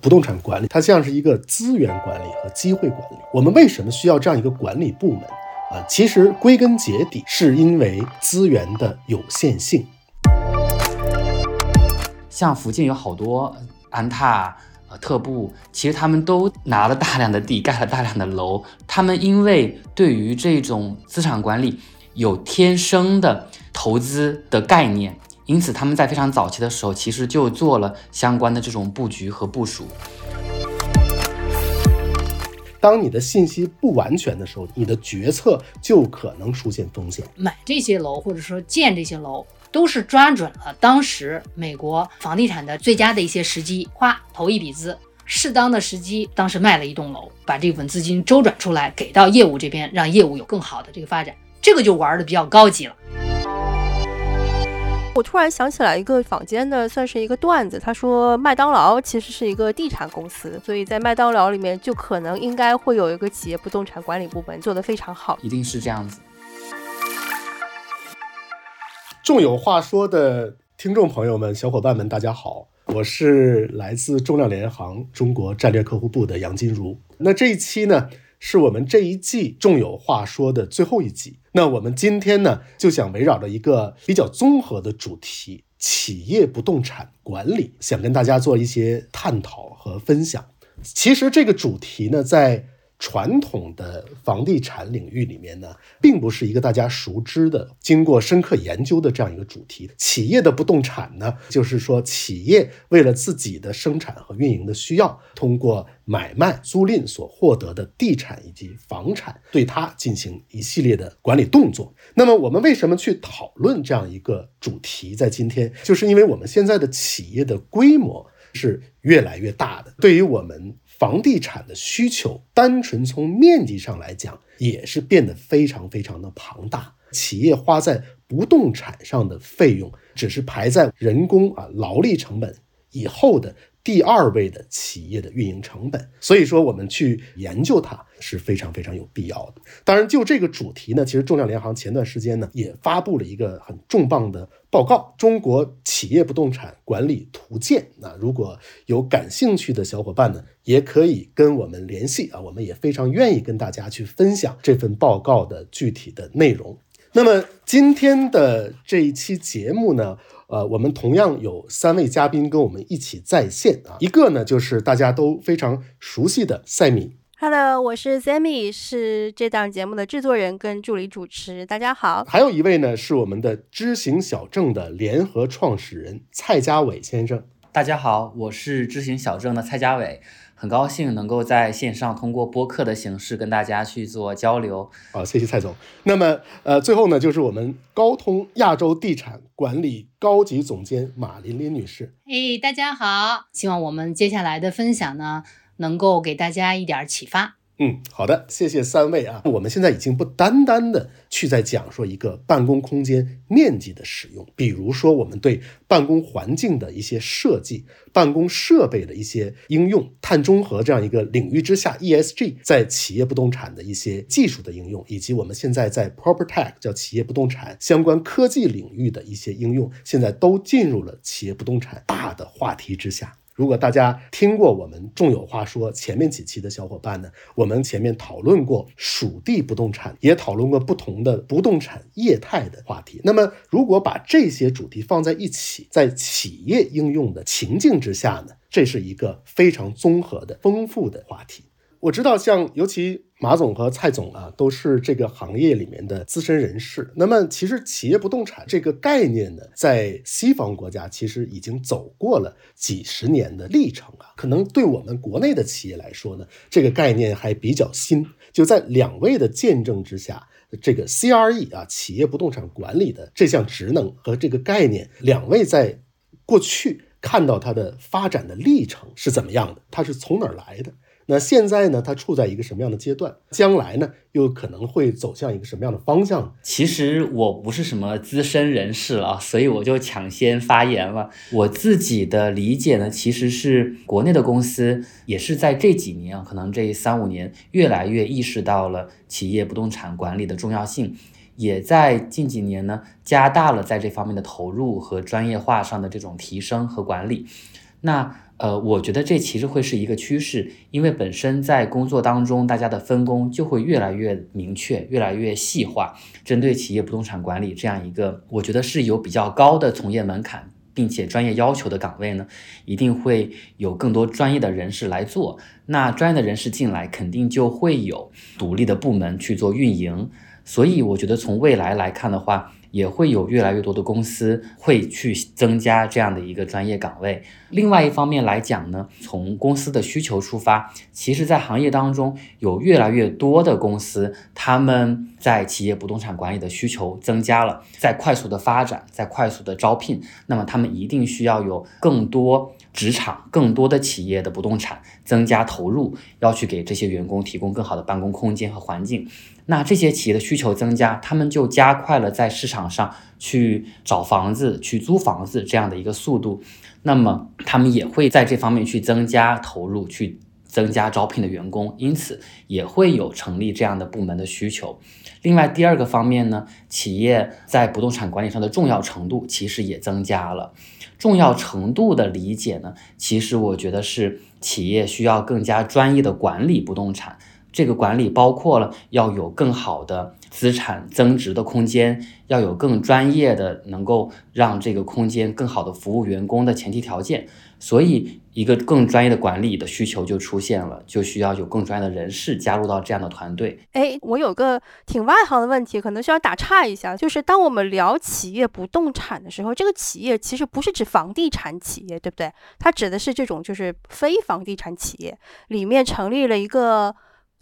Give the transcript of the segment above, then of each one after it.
不动产管理它像是一个资源管理和机会管理。我们为什么需要这样一个管理部门啊？其实归根结底是因为资源的有限性。像福建有好多安踏、呃特步，其实他们都拿了大量的地，盖了大量的楼。他们因为对于这种资产管理有天生的投资的概念。因此，他们在非常早期的时候，其实就做了相关的这种布局和部署。当你的信息不完全的时候，你的决策就可能出现风险。买这些楼，或者说建这些楼，都是抓准了当时美国房地产的最佳的一些时机，哗投一笔资，适当的时机，当时卖了一栋楼，把这部分资金周转出来，给到业务这边，让业务有更好的这个发展。这个就玩的比较高级了。我突然想起来一个坊间的，算是一个段子。他说麦当劳其实是一个地产公司，所以在麦当劳里面就可能应该会有一个企业不动产管理部门做得非常好，一定是这样子。众有话说的听众朋友们、小伙伴们，大家好，我是来自重量联行中国战略客户部的杨金如。那这一期呢？是我们这一季众有话说的最后一集。那我们今天呢，就想围绕着一个比较综合的主题——企业不动产管理，想跟大家做一些探讨和分享。其实这个主题呢，在传统的房地产领域里面呢，并不是一个大家熟知的、经过深刻研究的这样一个主题。企业的不动产呢，就是说企业为了自己的生产和运营的需要，通过买卖、租赁所获得的地产以及房产，对它进行一系列的管理动作。那么，我们为什么去讨论这样一个主题？在今天，就是因为我们现在的企业的规模是越来越大的，对于我们。房地产的需求，单纯从面积上来讲，也是变得非常非常的庞大。企业花在不动产上的费用，只是排在人工啊劳力成本以后的。第二位的企业的运营成本，所以说我们去研究它是非常非常有必要的。当然，就这个主题呢，其实重量联行前段时间呢也发布了一个很重磅的报告《中国企业不动产管理图鉴》。那如果有感兴趣的小伙伴呢，也可以跟我们联系啊，我们也非常愿意跟大家去分享这份报告的具体的内容。那么今天的这一期节目呢？呃，我们同样有三位嘉宾跟我们一起在线啊。一个呢，就是大家都非常熟悉的赛米。Hello，我是 Sammy，是这档节目的制作人跟助理主持。大家好。还有一位呢，是我们的知行小镇的联合创始人蔡家伟先生。大家好，我是知行小镇的蔡家伟。很高兴能够在线上通过播客的形式跟大家去做交流。好，谢谢蔡总。那么，呃，最后呢，就是我们高通亚洲地产管理高级总监马琳琳女士。哎，大家好，希望我们接下来的分享呢，能够给大家一点启发。嗯，好的，谢谢三位啊。我们现在已经不单单的去在讲说一个办公空间面积的使用，比如说我们对办公环境的一些设计、办公设备的一些应用、碳中和这样一个领域之下，ESG 在企业不动产的一些技术的应用，以及我们现在在 ProperTech 叫企业不动产相关科技领域的一些应用，现在都进入了企业不动产大的话题之下。如果大家听过我们众有话说前面几期的小伙伴呢，我们前面讨论过属地不动产，也讨论过不同的不动产业态的话题。那么，如果把这些主题放在一起，在企业应用的情境之下呢，这是一个非常综合的、丰富的话题。我知道，像尤其马总和蔡总啊，都是这个行业里面的资深人士。那么，其实企业不动产这个概念呢，在西方国家其实已经走过了几十年的历程啊。可能对我们国内的企业来说呢，这个概念还比较新。就在两位的见证之下，这个 CRE 啊，企业不动产管理的这项职能和这个概念，两位在过去看到它的发展的历程是怎么样的？它是从哪儿来的？那现在呢？它处在一个什么样的阶段？将来呢，又可能会走向一个什么样的方向？其实我不是什么资深人士了，所以我就抢先发言了。我自己的理解呢，其实是国内的公司也是在这几年啊，可能这三五年越来越意识到了企业不动产管理的重要性，也在近几年呢加大了在这方面的投入和专业化上的这种提升和管理。那呃，我觉得这其实会是一个趋势，因为本身在工作当中，大家的分工就会越来越明确，越来越细化。针对企业不动产管理这样一个，我觉得是有比较高的从业门槛，并且专业要求的岗位呢，一定会有更多专业的人士来做。那专业的人士进来，肯定就会有独立的部门去做运营。所以，我觉得从未来来看的话，也会有越来越多的公司会去增加这样的一个专业岗位。另外一方面来讲呢，从公司的需求出发，其实，在行业当中有越来越多的公司，他们在企业不动产管理的需求增加了，在快速的发展，在快速的招聘，那么他们一定需要有更多职场、更多的企业的不动产增加投入，要去给这些员工提供更好的办公空间和环境。那这些企业的需求增加，他们就加快了在市场上去找房子、去租房子这样的一个速度。那么他们也会在这方面去增加投入，去增加招聘的员工，因此也会有成立这样的部门的需求。另外，第二个方面呢，企业在不动产管理上的重要程度其实也增加了。重要程度的理解呢，其实我觉得是企业需要更加专业的管理不动产。这个管理包括了要有更好的资产增值的空间，要有更专业的能够让这个空间更好的服务员工的前提条件。所以，一个更专业的管理的需求就出现了，就需要有更专业的人士加入到这样的团队。哎，我有个挺外行的问题，可能需要打岔一下，就是当我们聊企业不动产的时候，这个企业其实不是指房地产企业，对不对？它指的是这种就是非房地产企业里面成立了一个。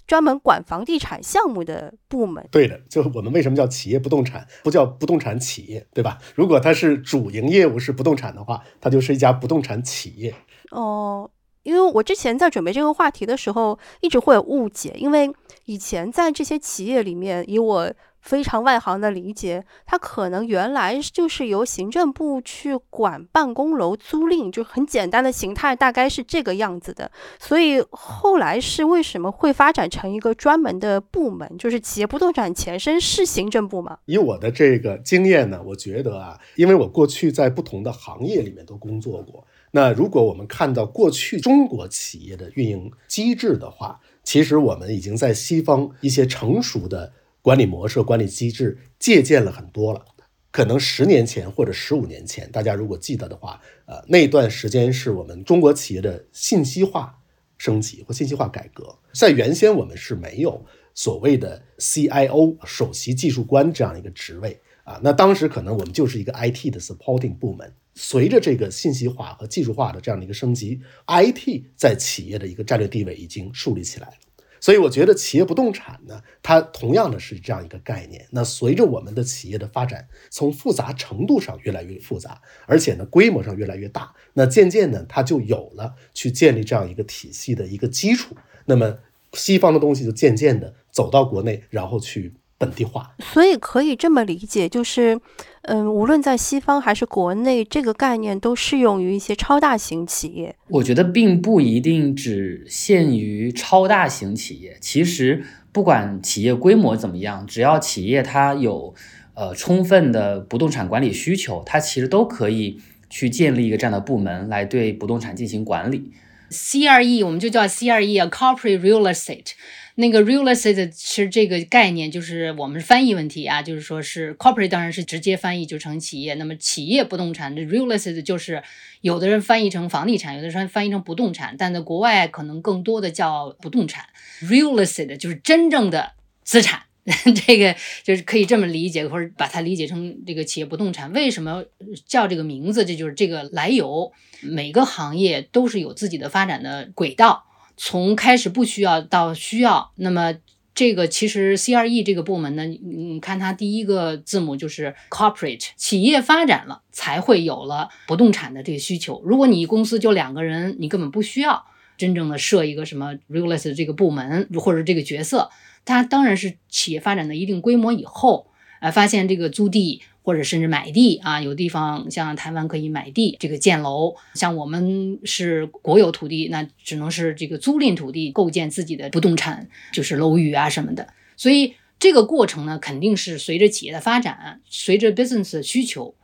专门管房地产项目的部门，对的，就我们为什么叫企业不动产，不叫不动产企业，对吧？如果它是主营业务是不动产的话，它就是一家不动产企业。哦，因为我之前在准备这个话题的时候，一直会有误解，因为以前在这些企业里面，以我。非常外行的理解，它可能原来就是由行政部去管办公楼租赁，就很简单的形态，大概是这个样子的。所以后来是为什么会发展成一个专门的部门，就是企业不动产前身是行政部吗？以我的这个经验呢，我觉得啊，因为我过去在不同的行业里面都工作过，那如果我们看到过去中国企业的运营机制的话，其实我们已经在西方一些成熟的。管理模式、管理机制借鉴了很多了，可能十年前或者十五年前，大家如果记得的话，呃，那段时间是我们中国企业的信息化升级或信息化改革。在原先我们是没有所谓的 CIO 首席技术官这样一个职位啊，那当时可能我们就是一个 IT 的 supporting 部门。随着这个信息化和技术化的这样的一个升级，IT 在企业的一个战略地位已经树立起来了。所以我觉得企业不动产呢，它同样的是这样一个概念。那随着我们的企业的发展，从复杂程度上越来越复杂，而且呢规模上越来越大，那渐渐呢它就有了去建立这样一个体系的一个基础。那么西方的东西就渐渐的走到国内，然后去。本地化，所以可以这么理解，就是，嗯，无论在西方还是国内，这个概念都适用于一些超大型企业。我觉得并不一定只限于超大型企业，其实不管企业规模怎么样，只要企业它有呃充分的不动产管理需求，它其实都可以去建立一个这样的部门来对不动产进行管理。CRE 我们就叫 CRE 啊，Corporate Real Estate。那个 real estate 是这个概念，就是我们翻译问题啊，就是说是 corporate 当然是直接翻译就成企业，那么企业不动产的 real estate 就是有的人翻译成房地产，有的人翻译成不动产，但在国外可能更多的叫不动产 real estate 就是真正的资产，这个就是可以这么理解，或者把它理解成这个企业不动产为什么叫这个名字，这就是这个来由。每个行业都是有自己的发展的轨道。从开始不需要到需要，那么这个其实 CRE 这个部门呢，你看它第一个字母就是 corporate，企业发展了才会有了不动产的这个需求。如果你公司就两个人，你根本不需要真正的设一个什么 real estate 这个部门或者这个角色。它当然是企业发展到一定规模以后，呃，发现这个租地。或者甚至买地啊，有地方像台湾可以买地，这个建楼；像我们是国有土地，那只能是这个租赁土地，构建自己的不动产，就是楼宇啊什么的。所以这个过程呢，肯定是随着企业的发展，随着 business 的需求，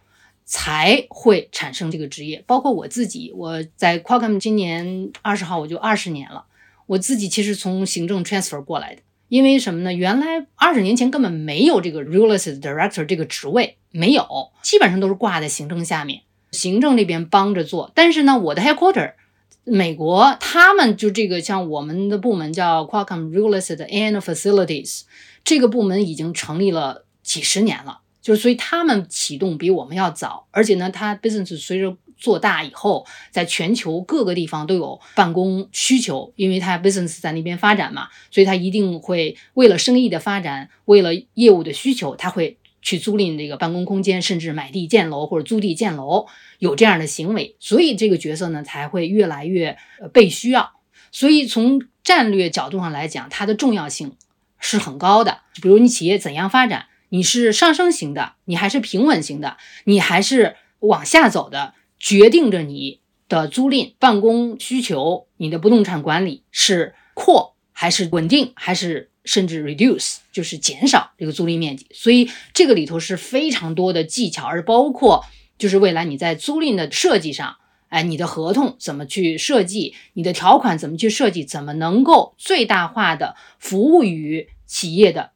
才会产生这个职业。包括我自己，我在 Qualcomm 今年二十号我就二十年了，我自己其实从行政 transfer 过来的。因为什么呢？原来二十年前根本没有这个 real estate director 这个职位，没有，基本上都是挂在行政下面，行政那边帮着做。但是呢，我的 headquarter 美国，他们就这个像我们的部门叫 Qualcomm Real Estate and Facilities，这个部门已经成立了几十年了，就是所以他们启动比我们要早，而且呢，它 business 随着做大以后，在全球各个地方都有办公需求，因为它 business 在那边发展嘛，所以它一定会为了生意的发展，为了业务的需求，它会去租赁这个办公空间，甚至买地建楼或者租地建楼，有这样的行为，所以这个角色呢才会越来越被需要。所以从战略角度上来讲，它的重要性是很高的。比如你企业怎样发展，你是上升型的，你还是平稳型的，你还是往下走的。决定着你的租赁办公需求，你的不动产管理是扩还是稳定，还是甚至 reduce，就是减少这个租赁面积。所以这个里头是非常多的技巧，而包括就是未来你在租赁的设计上，哎，你的合同怎么去设计，你的条款怎么去设计，怎么能够最大化的服务于企业的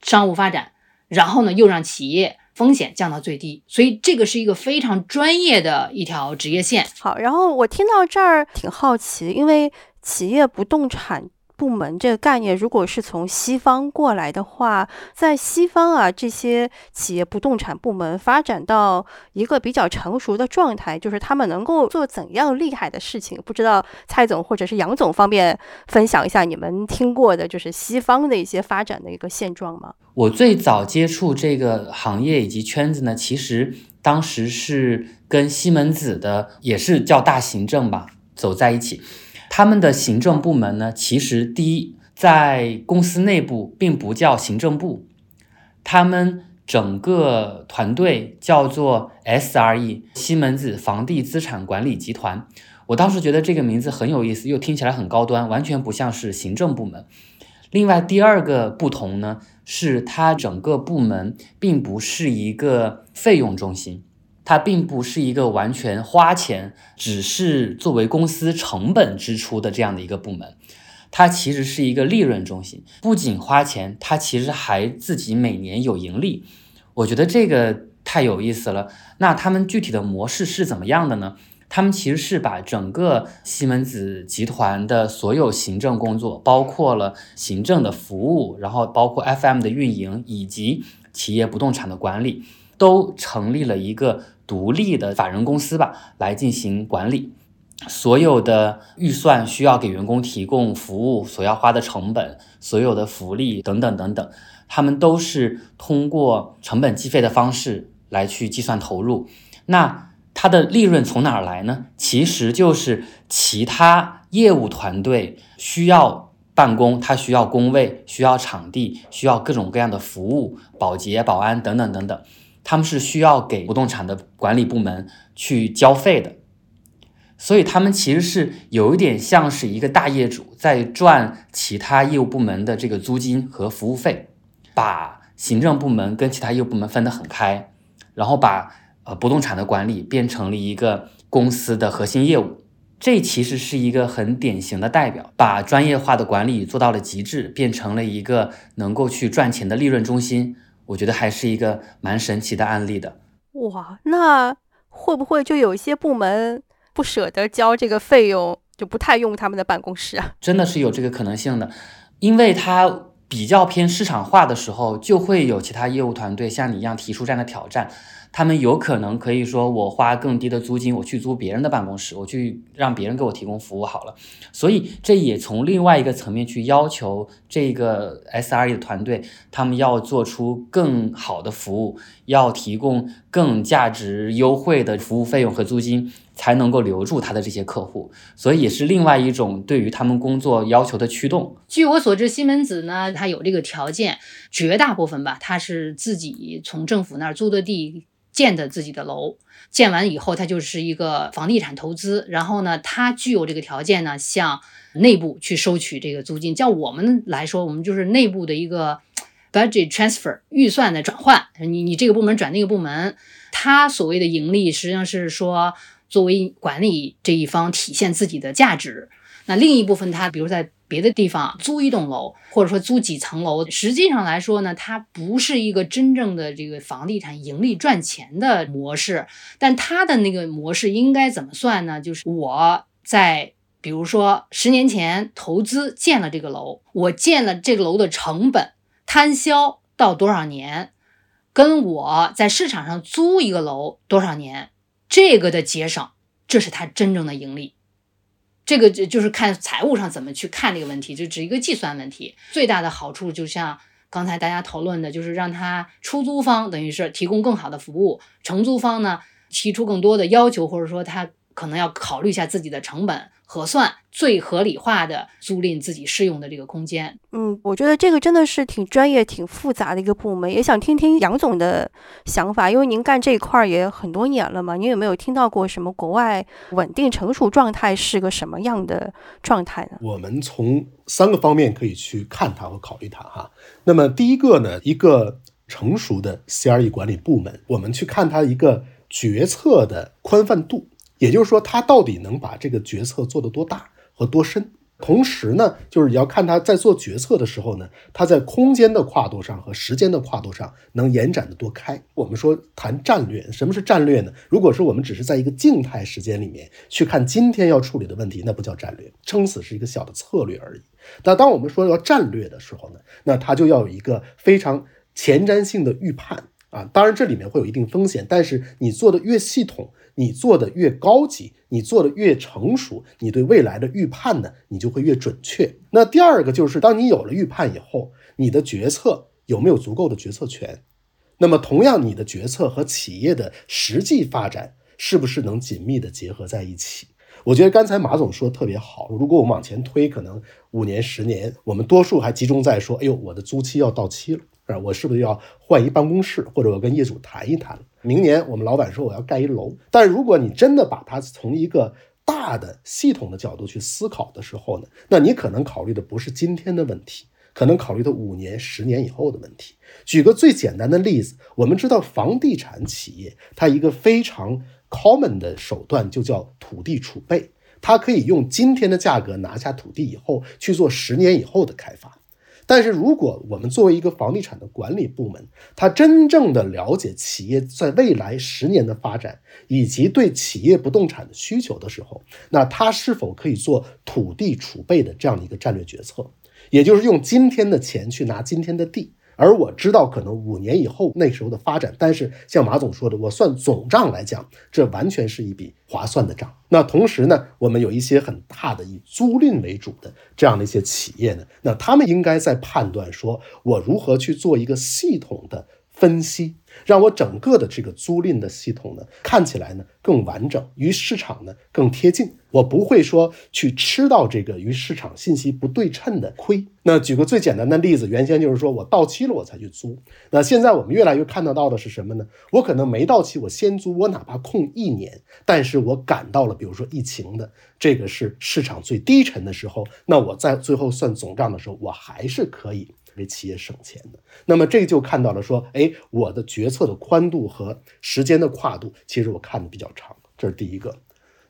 商务发展，然后呢，又让企业。风险降到最低，所以这个是一个非常专业的一条职业线。好，然后我听到这儿挺好奇，因为企业不动产。部门这个概念，如果是从西方过来的话，在西方啊，这些企业不动产部门发展到一个比较成熟的状态，就是他们能够做怎样厉害的事情？不知道蔡总或者是杨总方便分享一下你们听过的，就是西方的一些发展的一个现状吗？我最早接触这个行业以及圈子呢，其实当时是跟西门子的，也是叫大行政吧，走在一起。他们的行政部门呢，其实第一，在公司内部并不叫行政部，他们整个团队叫做 SRE 西门子房地资产管理集团。我当时觉得这个名字很有意思，又听起来很高端，完全不像是行政部门。另外，第二个不同呢，是它整个部门并不是一个费用中心。它并不是一个完全花钱，只是作为公司成本支出的这样的一个部门，它其实是一个利润中心。不仅花钱，它其实还自己每年有盈利。我觉得这个太有意思了。那他们具体的模式是怎么样的呢？他们其实是把整个西门子集团的所有行政工作，包括了行政的服务，然后包括 FM 的运营以及企业不动产的管理，都成立了一个。独立的法人公司吧，来进行管理，所有的预算需要给员工提供服务所要花的成本，所有的福利等等等等，他们都是通过成本计费的方式来去计算投入。那它的利润从哪儿来呢？其实就是其他业务团队需要办公，它需要工位，需要场地，需要各种各样的服务，保洁、保安等等等等。他们是需要给不动产的管理部门去交费的，所以他们其实是有一点像是一个大业主在赚其他业务部门的这个租金和服务费，把行政部门跟其他业务部门分得很开，然后把呃不动产的管理变成了一个公司的核心业务。这其实是一个很典型的代表，把专业化的管理做到了极致，变成了一个能够去赚钱的利润中心。我觉得还是一个蛮神奇的案例的。哇，那会不会就有一些部门不舍得交这个费用，就不太用他们的办公室啊？真的是有这个可能性的，因为它比较偏市场化的时候，就会有其他业务团队像你一样提出这样的挑战。他们有可能可以说，我花更低的租金，我去租别人的办公室，我去让别人给我提供服务好了。所以这也从另外一个层面去要求这个 SRE 的团队，他们要做出更好的服务，要提供更价值优惠的服务费用和租金，才能够留住他的这些客户。所以也是另外一种对于他们工作要求的驱动。据我所知，西门子呢，它有这个条件，绝大部分吧，它是自己从政府那儿租的地。建的自己的楼，建完以后，它就是一个房地产投资。然后呢，它具有这个条件呢，向内部去收取这个租金。叫我们来说，我们就是内部的一个 budget transfer 预算的转换，你你这个部门转那个部门，它所谓的盈利实际上是说作为管理这一方体现自己的价值。那另一部分，他比如在别的地方租一栋楼，或者说租几层楼，实际上来说呢，它不是一个真正的这个房地产盈利赚钱的模式。但它的那个模式应该怎么算呢？就是我在比如说十年前投资建了这个楼，我建了这个楼的成本摊销到多少年，跟我在市场上租一个楼多少年，这个的节省，这是他真正的盈利。这个就就是看财务上怎么去看这个问题，就只一个计算问题。最大的好处就像刚才大家讨论的，就是让他出租方等于是提供更好的服务，承租方呢提出更多的要求，或者说他可能要考虑一下自己的成本。核算最合理化的租赁自己适用的这个空间。嗯，我觉得这个真的是挺专业、挺复杂的一个部门，也想听听杨总的想法，因为您干这一块儿也很多年了嘛。您有没有听到过什么国外稳定成熟状态是个什么样的状态呢？我们从三个方面可以去看它和考虑它哈。那么第一个呢，一个成熟的 CRE 管理部门，我们去看它一个决策的宽泛度。也就是说，他到底能把这个决策做得多大和多深？同时呢，就是你要看他在做决策的时候呢，他在空间的跨度上和时间的跨度上能延展得多开。我们说谈战略，什么是战略呢？如果说我们只是在一个静态时间里面去看今天要处理的问题，那不叫战略，撑死是一个小的策略而已。但当我们说要战略的时候呢，那他就要有一个非常前瞻性的预判啊。当然这里面会有一定风险，但是你做的越系统。你做的越高级，你做的越成熟，你对未来的预判呢，你就会越准确。那第二个就是，当你有了预判以后，你的决策有没有足够的决策权？那么同样，你的决策和企业的实际发展是不是能紧密的结合在一起？我觉得刚才马总说的特别好。如果我们往前推，可能五年、十年，我们多数还集中在说：“哎呦，我的租期要到期了，啊，我是不是要换一办公室，或者我跟业主谈一谈？”明年我们老板说我要盖一楼，但如果你真的把它从一个大的系统的角度去思考的时候呢，那你可能考虑的不是今天的问题，可能考虑的五年、十年以后的问题。举个最简单的例子，我们知道房地产企业它一个非常 common 的手段就叫土地储备，它可以用今天的价格拿下土地以后去做十年以后的开发。但是，如果我们作为一个房地产的管理部门，他真正的了解企业在未来十年的发展，以及对企业不动产的需求的时候，那他是否可以做土地储备的这样的一个战略决策？也就是用今天的钱去拿今天的地。而我知道可能五年以后那时候的发展，但是像马总说的，我算总账来讲，这完全是一笔划算的账。那同时呢，我们有一些很大的以租赁为主的这样的一些企业呢，那他们应该在判断说，我如何去做一个系统的分析。让我整个的这个租赁的系统呢，看起来呢更完整，与市场呢更贴近。我不会说去吃到这个与市场信息不对称的亏。那举个最简单的例子，原先就是说我到期了我才去租，那现在我们越来越看得到的是什么呢？我可能没到期，我先租，我哪怕空一年，但是我赶到了，比如说疫情的这个是市场最低沉的时候，那我在最后算总账的时候，我还是可以。为企业省钱的，那么这就看到了说，哎，我的决策的宽度和时间的跨度，其实我看的比较长，这是第一个。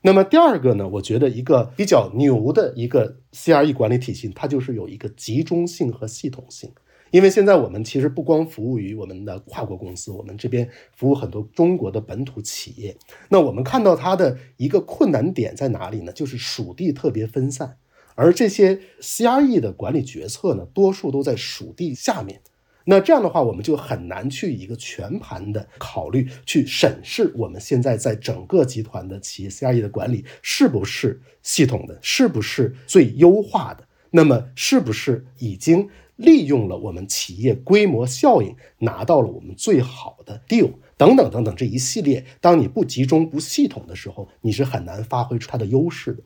那么第二个呢，我觉得一个比较牛的一个 CRE 管理体系，它就是有一个集中性和系统性。因为现在我们其实不光服务于我们的跨国公司，我们这边服务很多中国的本土企业。那我们看到它的一个困难点在哪里呢？就是属地特别分散。而这些 CRE 的管理决策呢，多数都在属地下面。那这样的话，我们就很难去一个全盘的考虑，去审视我们现在在整个集团的企业 CRE 的管理是不是系统的，是不是最优化的？那么是不是已经利用了我们企业规模效应，拿到了我们最好的 deal 等等等等这一系列。当你不集中、不系统的时候，你是很难发挥出它的优势的。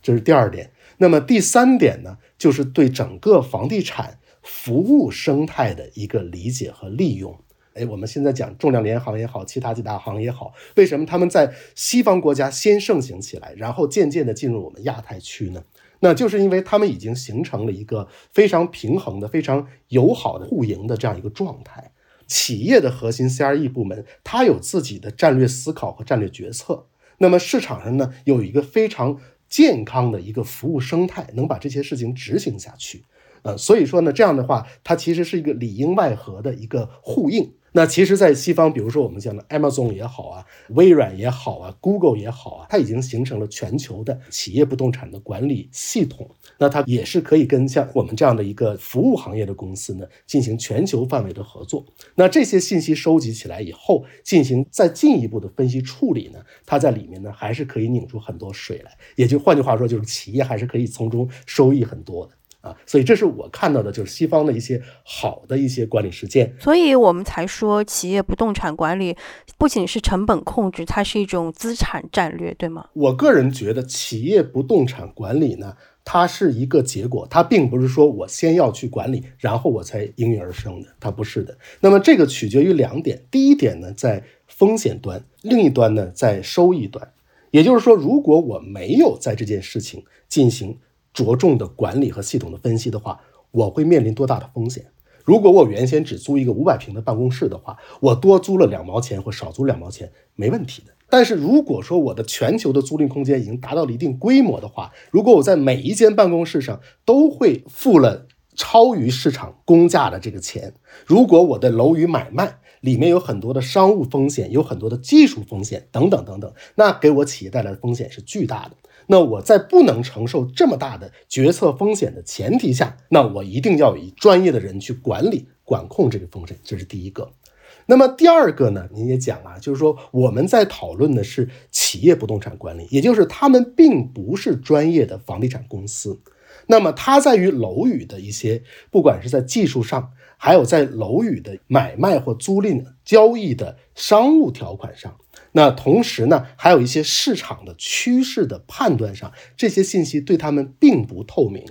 这是第二点。那么第三点呢，就是对整个房地产服务生态的一个理解和利用。哎，我们现在讲重量联行也好，其他几大行也好，为什么他们在西方国家先盛行起来，然后渐渐的进入我们亚太区呢？那就是因为他们已经形成了一个非常平衡的、非常友好的互赢的这样一个状态。企业的核心 CRE 部门，它有自己的战略思考和战略决策。那么市场上呢，有一个非常健康的一个服务生态，能把这些事情执行下去。呃，所以说呢，这样的话，它其实是一个里应外合的一个呼应。那其实，在西方，比如说我们讲的 Amazon 也好啊，微软也好啊，Google 也好啊，它已经形成了全球的企业不动产的管理系统。那它也是可以跟像我们这样的一个服务行业的公司呢，进行全球范围的合作。那这些信息收集起来以后，进行再进一步的分析处理呢，它在里面呢，还是可以拧出很多水来。也就换句话说，就是企业还是可以从中收益很多的。啊，所以这是我看到的，就是西方的一些好的一些管理实践。所以我们才说，企业不动产管理不仅是成本控制，它是一种资产战略，对吗？我个人觉得，企业不动产管理呢，它是一个结果，它并不是说我先要去管理，然后我才应运而生的，它不是的。那么这个取决于两点，第一点呢，在风险端，另一端呢，在收益端。也就是说，如果我没有在这件事情进行。着重的管理和系统的分析的话，我会面临多大的风险？如果我原先只租一个五百平的办公室的话，我多租了两毛钱或少租两毛钱没问题的。但是如果说我的全球的租赁空间已经达到了一定规模的话，如果我在每一间办公室上都会付了超于市场公价的这个钱，如果我的楼宇买卖里面有很多的商务风险，有很多的技术风险等等等等，那给我企业带来的风险是巨大的。那我在不能承受这么大的决策风险的前提下，那我一定要以专业的人去管理管控这个风险，这是第一个。那么第二个呢？您也讲啊，就是说我们在讨论的是企业不动产管理，也就是他们并不是专业的房地产公司。那么它在于楼宇的一些，不管是在技术上，还有在楼宇的买卖或租赁交易的商务条款上。那同时呢，还有一些市场的趋势的判断上，这些信息对他们并不透明。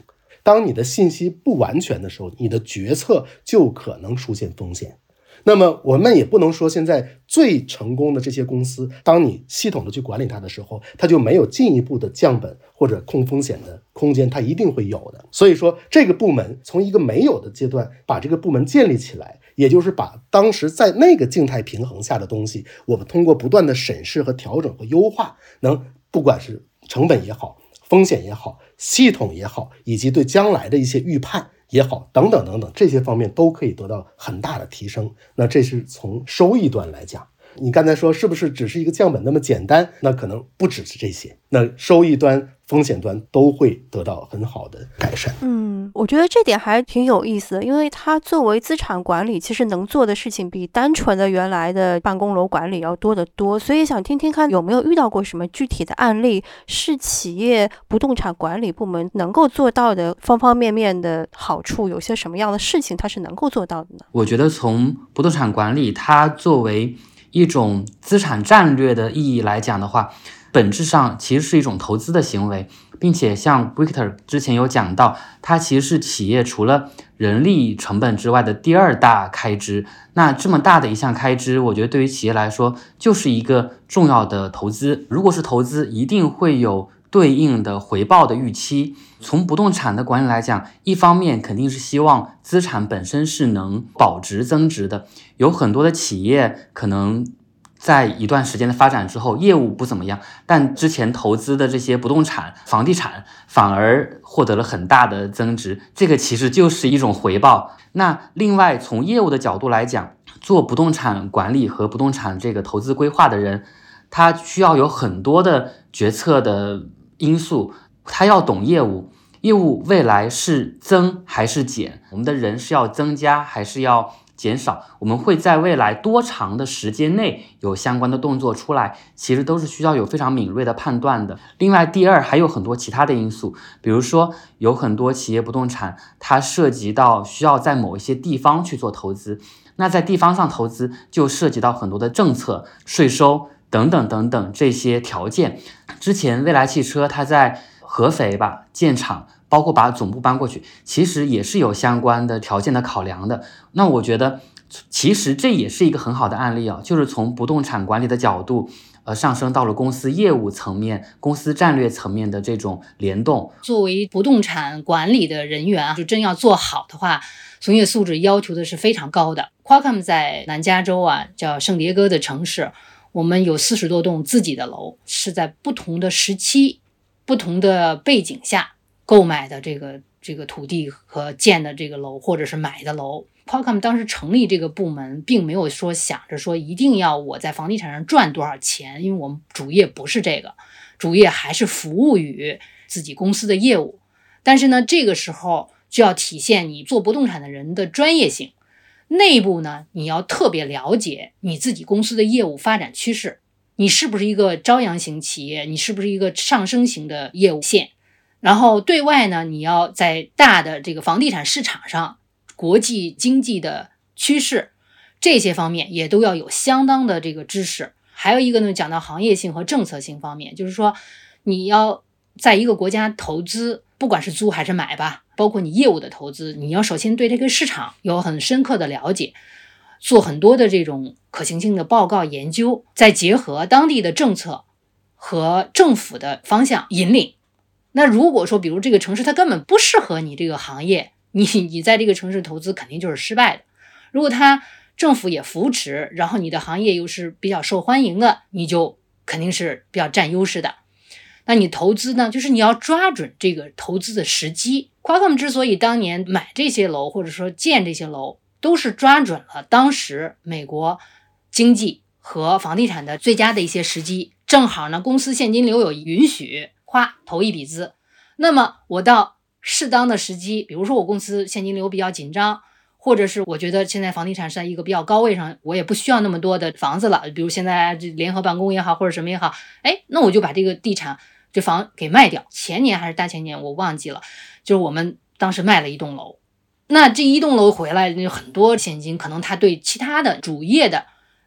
当你的信息不完全的时候，你的决策就可能出现风险。那么我们也不能说现在最成功的这些公司，当你系统的去管理它的时候，它就没有进一步的降本或者控风险的空间，它一定会有的。所以说，这个部门从一个没有的阶段把这个部门建立起来。也就是把当时在那个静态平衡下的东西，我们通过不断的审视和调整和优化，能不管是成本也好，风险也好，系统也好，以及对将来的一些预判也好，等等等等，这些方面都可以得到很大的提升。那这是从收益端来讲。你刚才说是不是只是一个降本那么简单？那可能不只是这些。那收益端、风险端都会得到很好的改善。嗯，我觉得这点还挺有意思的，因为它作为资产管理，其实能做的事情比单纯的原来的办公楼管理要多得多。所以想听听看有没有遇到过什么具体的案例，是企业不动产管理部门能够做到的方方面面的好处，有些什么样的事情它是能够做到的呢？我觉得从不动产管理，它作为一种资产战略的意义来讲的话，本质上其实是一种投资的行为，并且像 Victor 之前有讲到，它其实是企业除了人力成本之外的第二大开支。那这么大的一项开支，我觉得对于企业来说就是一个重要的投资。如果是投资，一定会有对应的回报的预期。从不动产的管理来讲，一方面肯定是希望资产本身是能保值增值的。有很多的企业可能在一段时间的发展之后，业务不怎么样，但之前投资的这些不动产、房地产反而获得了很大的增值，这个其实就是一种回报。那另外从业务的角度来讲，做不动产管理和不动产这个投资规划的人，他需要有很多的决策的因素。他要懂业务，业务未来是增还是减？我们的人是要增加还是要减少？我们会在未来多长的时间内有相关的动作出来？其实都是需要有非常敏锐的判断的。另外，第二还有很多其他的因素，比如说有很多企业不动产，它涉及到需要在某一些地方去做投资，那在地方上投资就涉及到很多的政策、税收等等等等这些条件。之前蔚来汽车它在合肥吧建厂，包括把总部搬过去，其实也是有相关的条件的考量的。那我觉得，其实这也是一个很好的案例啊，就是从不动产管理的角度，呃上升到了公司业务层面、公司战略层面的这种联动。作为不动产管理的人员啊，就真要做好的话，从业素质要求的是非常高的。Qualcomm 在南加州啊，叫圣迭戈的城市，我们有四十多栋自己的楼，是在不同的时期、不同的背景下购买的这个这个土地和建的这个楼，或者是买的楼。Qualcomm 当时成立这个部门，并没有说想着说一定要我在房地产上赚多少钱，因为我们主业不是这个，主业还是服务于自己公司的业务。但是呢，这个时候就要体现你做不动产的人的专业性。内部呢，你要特别了解你自己公司的业务发展趋势，你是不是一个朝阳型企业，你是不是一个上升型的业务线。然后对外呢，你要在大的这个房地产市场上。国际经济的趋势，这些方面也都要有相当的这个知识。还有一个呢，讲到行业性和政策性方面，就是说你要在一个国家投资，不管是租还是买吧，包括你业务的投资，你要首先对这个市场有很深刻的了解，做很多的这种可行性的报告研究，再结合当地的政策和政府的方向引领。那如果说，比如这个城市它根本不适合你这个行业，你你在这个城市投资肯定就是失败的。如果它政府也扶持，然后你的行业又是比较受欢迎的，你就肯定是比较占优势的。那你投资呢，就是你要抓准这个投资的时机。Qualcomm 之所以当年买这些楼或者说建这些楼，都是抓准了当时美国经济和房地产的最佳的一些时机。正好呢，公司现金流有允许，花投一笔资。那么我到。适当的时机，比如说我公司现金流比较紧张，或者是我觉得现在房地产是在一个比较高位上，我也不需要那么多的房子了。比如现在这联合办公也好，或者什么也好，哎，那我就把这个地产这房给卖掉。前年还是大前年，我忘记了，就是我们当时卖了一栋楼，那这一栋楼回来有很多现金，可能他对其他的主业的，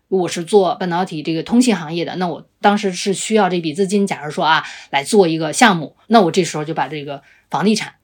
我是做半导体这个通信行业的，那我当时是需要这笔资金，假如说啊来做一个项目，那我这时候就把这个房地产。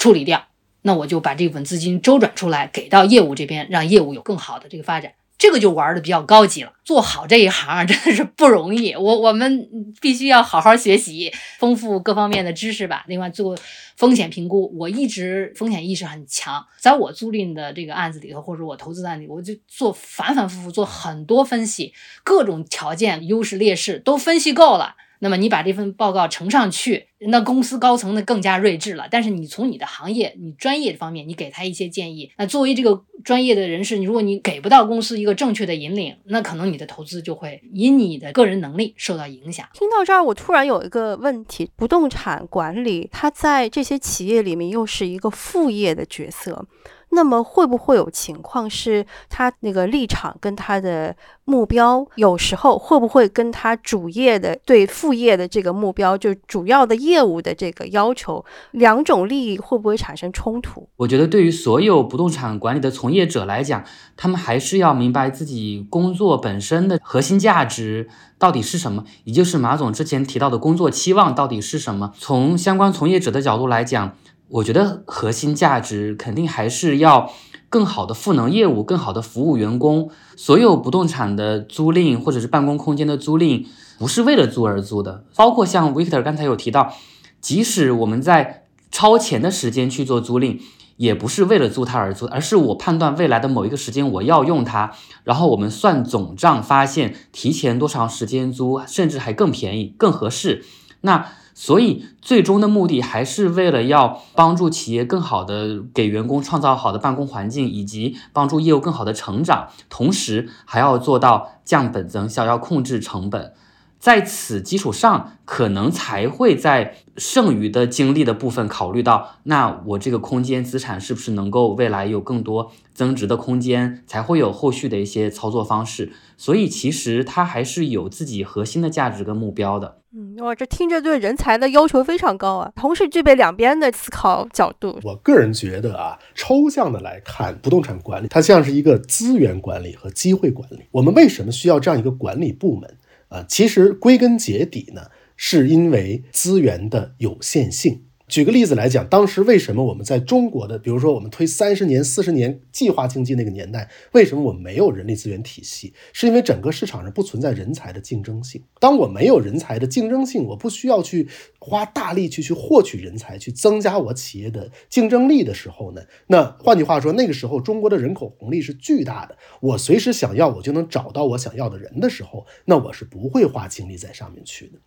处理掉，那我就把这部分资金周转出来，给到业务这边，让业务有更好的这个发展。这个就玩的比较高级了。做好这一行真的是不容易，我我们必须要好好学习，丰富各方面的知识吧。另外做风险评估，我一直风险意识很强，在我租赁的这个案子里头，或者我投资案里，我就做反反复复做很多分析，各种条件优势劣势都分析够了。那么你把这份报告呈上去，那公司高层呢更加睿智了。但是你从你的行业、你专业方面，你给他一些建议。那作为这个专业的人士，你如果你给不到公司一个正确的引领，那可能你的投资就会因你的个人能力受到影响。听到这儿，我突然有一个问题：不动产管理它在这些企业里面又是一个副业的角色。那么会不会有情况是，他那个立场跟他的目标，有时候会不会跟他主业的对副业的这个目标，就主要的业务的这个要求，两种利益会不会产生冲突？我觉得对于所有不动产管理的从业者来讲，他们还是要明白自己工作本身的核心价值到底是什么，也就是马总之前提到的工作期望到底是什么。从相关从业者的角度来讲。我觉得核心价值肯定还是要更好的赋能业务，更好的服务员工。所有不动产的租赁或者是办公空间的租赁，不是为了租而租的。包括像 Victor 刚才有提到，即使我们在超前的时间去做租赁，也不是为了租它而租，而是我判断未来的某一个时间我要用它，然后我们算总账发现提前多长时间租，甚至还更便宜、更合适。那所以，最终的目的还是为了要帮助企业更好的给员工创造好的办公环境，以及帮助业务更好的成长，同时还要做到降本增效，要控制成本。在此基础上，可能才会在剩余的精力的部分考虑到，那我这个空间资产是不是能够未来有更多增值的空间，才会有后续的一些操作方式。所以，其实它还是有自己核心的价值跟目标的。嗯，哇，这听着对人才的要求非常高啊，同时具备两边的思考角度。我个人觉得啊，抽象的来看，不动产管理它像是一个资源管理和机会管理。我们为什么需要这样一个管理部门？啊，其实归根结底呢，是因为资源的有限性。举个例子来讲，当时为什么我们在中国的，比如说我们推三十年、四十年计划经济那个年代，为什么我们没有人力资源体系？是因为整个市场上不存在人才的竞争性。当我没有人才的竞争性，我不需要去花大力去去获取人才，去增加我企业的竞争力的时候呢？那换句话说，那个时候中国的人口红利是巨大的，我随时想要我就能找到我想要的人的时候，那我是不会花精力在上面去的。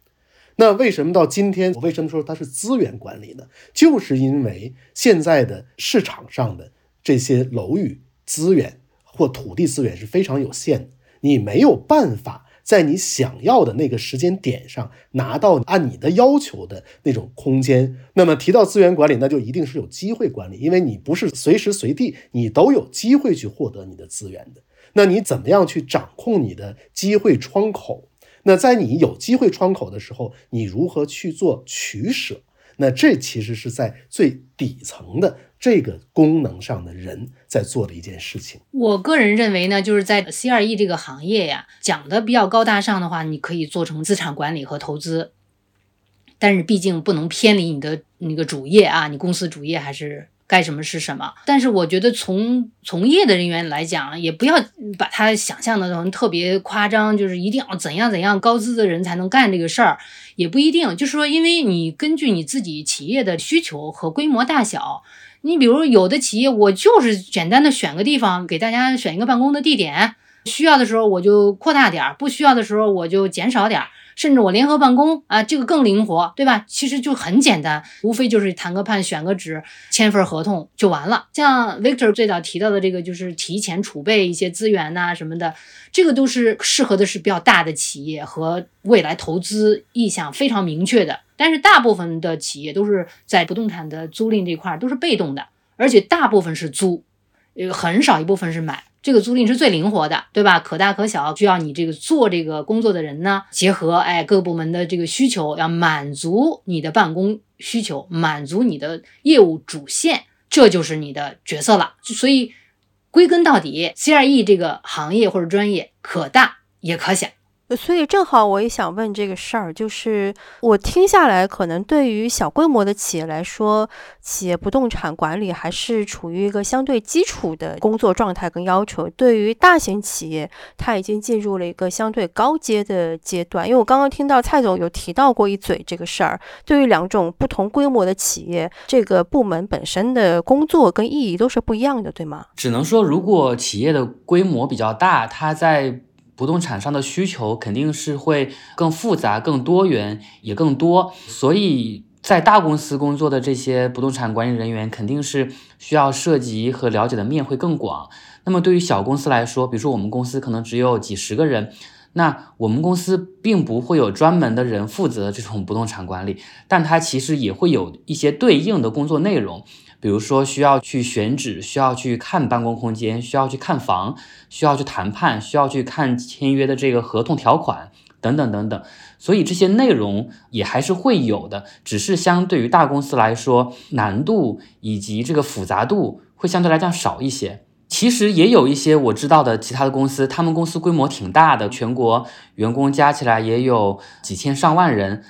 那为什么到今天，我为什么说它是资源管理呢？就是因为现在的市场上的这些楼宇资源或土地资源是非常有限的，你没有办法在你想要的那个时间点上拿到按你的要求的那种空间。那么提到资源管理，那就一定是有机会管理，因为你不是随时随地你都有机会去获得你的资源的。那你怎么样去掌控你的机会窗口？那在你有机会窗口的时候，你如何去做取舍？那这其实是在最底层的这个功能上的人在做的一件事情。我个人认为呢，就是在 C 二 E 这个行业呀，讲的比较高大上的话，你可以做成资产管理和投资，但是毕竟不能偏离你的那个主业啊，你公司主业还是。该什么是什么，但是我觉得从从业的人员来讲，也不要把他想象的那种特别夸张，就是一定要怎样怎样高资的人才能干这个事儿，也不一定。就是说，因为你根据你自己企业的需求和规模大小，你比如有的企业，我就是简单的选个地方给大家选一个办公的地点，需要的时候我就扩大点儿，不需要的时候我就减少点儿。甚至我联合办公啊，这个更灵活，对吧？其实就很简单，无非就是谈个判、选个址、签份合同就完了。像 Victor 最早提到的这个，就是提前储备一些资源呐什么的，这个都是适合的是比较大的企业和未来投资意向非常明确的。但是大部分的企业都是在不动产的租赁这块都是被动的，而且大部分是租，呃，很少一部分是买。这个租赁是最灵活的，对吧？可大可小，需要你这个做这个工作的人呢，结合哎各部门的这个需求，要满足你的办公需求，满足你的业务主线，这就是你的角色了。所以归根到底，C R E 这个行业或者专业可大也可小。所以正好我也想问这个事儿，就是我听下来，可能对于小规模的企业来说，企业不动产管理还是处于一个相对基础的工作状态跟要求；对于大型企业，它已经进入了一个相对高阶的阶段。因为我刚刚听到蔡总有提到过一嘴这个事儿，对于两种不同规模的企业，这个部门本身的工作跟意义都是不一样的，对吗？只能说，如果企业的规模比较大，它在不动产上的需求肯定是会更复杂、更多元，也更多。所以在大公司工作的这些不动产管理人员，肯定是需要涉及和了解的面会更广。那么对于小公司来说，比如说我们公司可能只有几十个人，那我们公司并不会有专门的人负责这种不动产管理，但它其实也会有一些对应的工作内容。比如说需要去选址，需要去看办公空间，需要去看房，需要去谈判，需要去看签约的这个合同条款等等等等。所以这些内容也还是会有的，只是相对于大公司来说，难度以及这个复杂度会相对来讲少一些。其实也有一些我知道的其他的公司，他们公司规模挺大的，全国员工加起来也有几千上万人。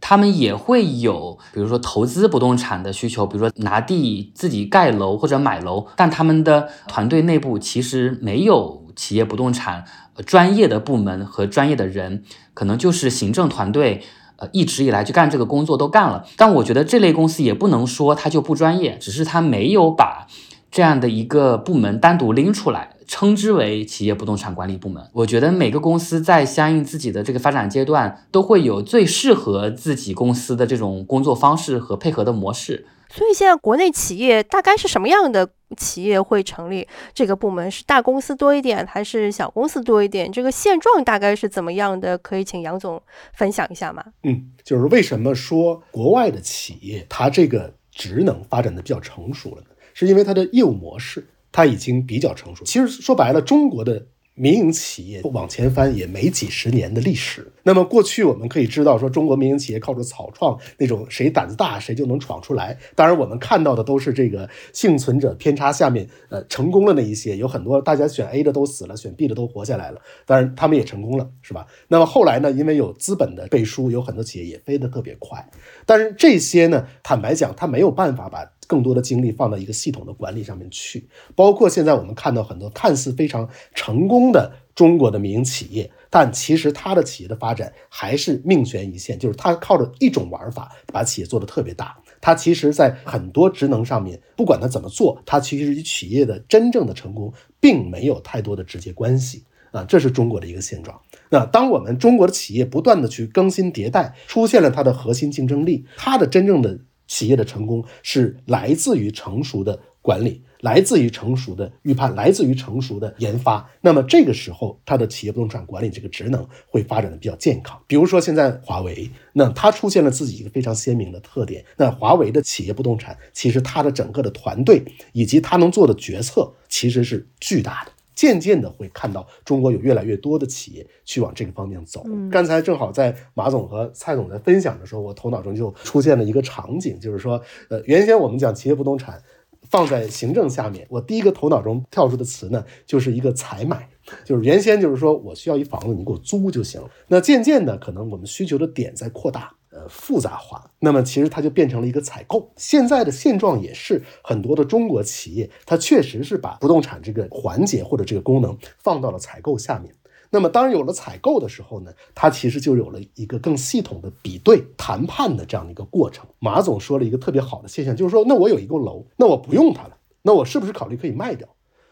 他们也会有，比如说投资不动产的需求，比如说拿地自己盖楼或者买楼，但他们的团队内部其实没有企业不动产专业的部门和专业的人，可能就是行政团队，呃，一直以来就干这个工作都干了。但我觉得这类公司也不能说它就不专业，只是它没有把这样的一个部门单独拎出来。称之为企业不动产管理部门。我觉得每个公司在相应自己的这个发展阶段，都会有最适合自己公司的这种工作方式和配合的模式。所以现在国内企业大概是什么样的企业会成立这个部门？是大公司多一点，还是小公司多一点？这个现状大概是怎么样的？可以请杨总分享一下吗？嗯，就是为什么说国外的企业它这个职能发展的比较成熟了呢？是因为它的业务模式。它已经比较成熟。其实说白了，中国的民营企业往前翻也没几十年的历史。那么过去我们可以知道说，中国民营企业靠着草创那种谁胆子大谁就能闯出来。当然，我们看到的都是这个幸存者偏差下面，呃，成功的那一些，有很多大家选 A 的都死了，选 B 的都活下来了。当然，他们也成功了，是吧？那么后来呢，因为有资本的背书，有很多企业也飞得特别快。但是这些呢，坦白讲，他没有办法把更多的精力放到一个系统的管理上面去。包括现在我们看到很多看似非常成功的中国的民营企业。但其实它的企业的发展还是命悬一线，就是它靠着一种玩法把企业做得特别大。它其实，在很多职能上面，不管它怎么做，它其实与企业的真正的成功并没有太多的直接关系啊。这是中国的一个现状。那当我们中国的企业不断的去更新迭代，出现了它的核心竞争力，它的真正的企业的成功是来自于成熟的管理。来自于成熟的预判，来自于成熟的研发。那么这个时候，它的企业不动产管理这个职能会发展的比较健康。比如说现在华为，那它出现了自己一个非常鲜明的特点。那华为的企业不动产，其实它的整个的团队以及它能做的决策，其实是巨大的。渐渐的会看到中国有越来越多的企业去往这个方面走。刚才正好在马总和蔡总在分享的时候，我头脑中就出现了一个场景，就是说，呃，原先我们讲企业不动产。放在行政下面，我第一个头脑中跳出的词呢，就是一个采买，就是原先就是说我需要一房子，你给我租就行了。那渐渐的，可能我们需求的点在扩大，呃，复杂化，那么其实它就变成了一个采购。现在的现状也是很多的中国企业，它确实是把不动产这个环节或者这个功能放到了采购下面。那么，当然有了采购的时候呢，它其实就有了一个更系统的比对谈判的这样的一个过程。马总说了一个特别好的现象，就是说，那我有一个楼，那我不用它了，那我是不是考虑可以卖掉？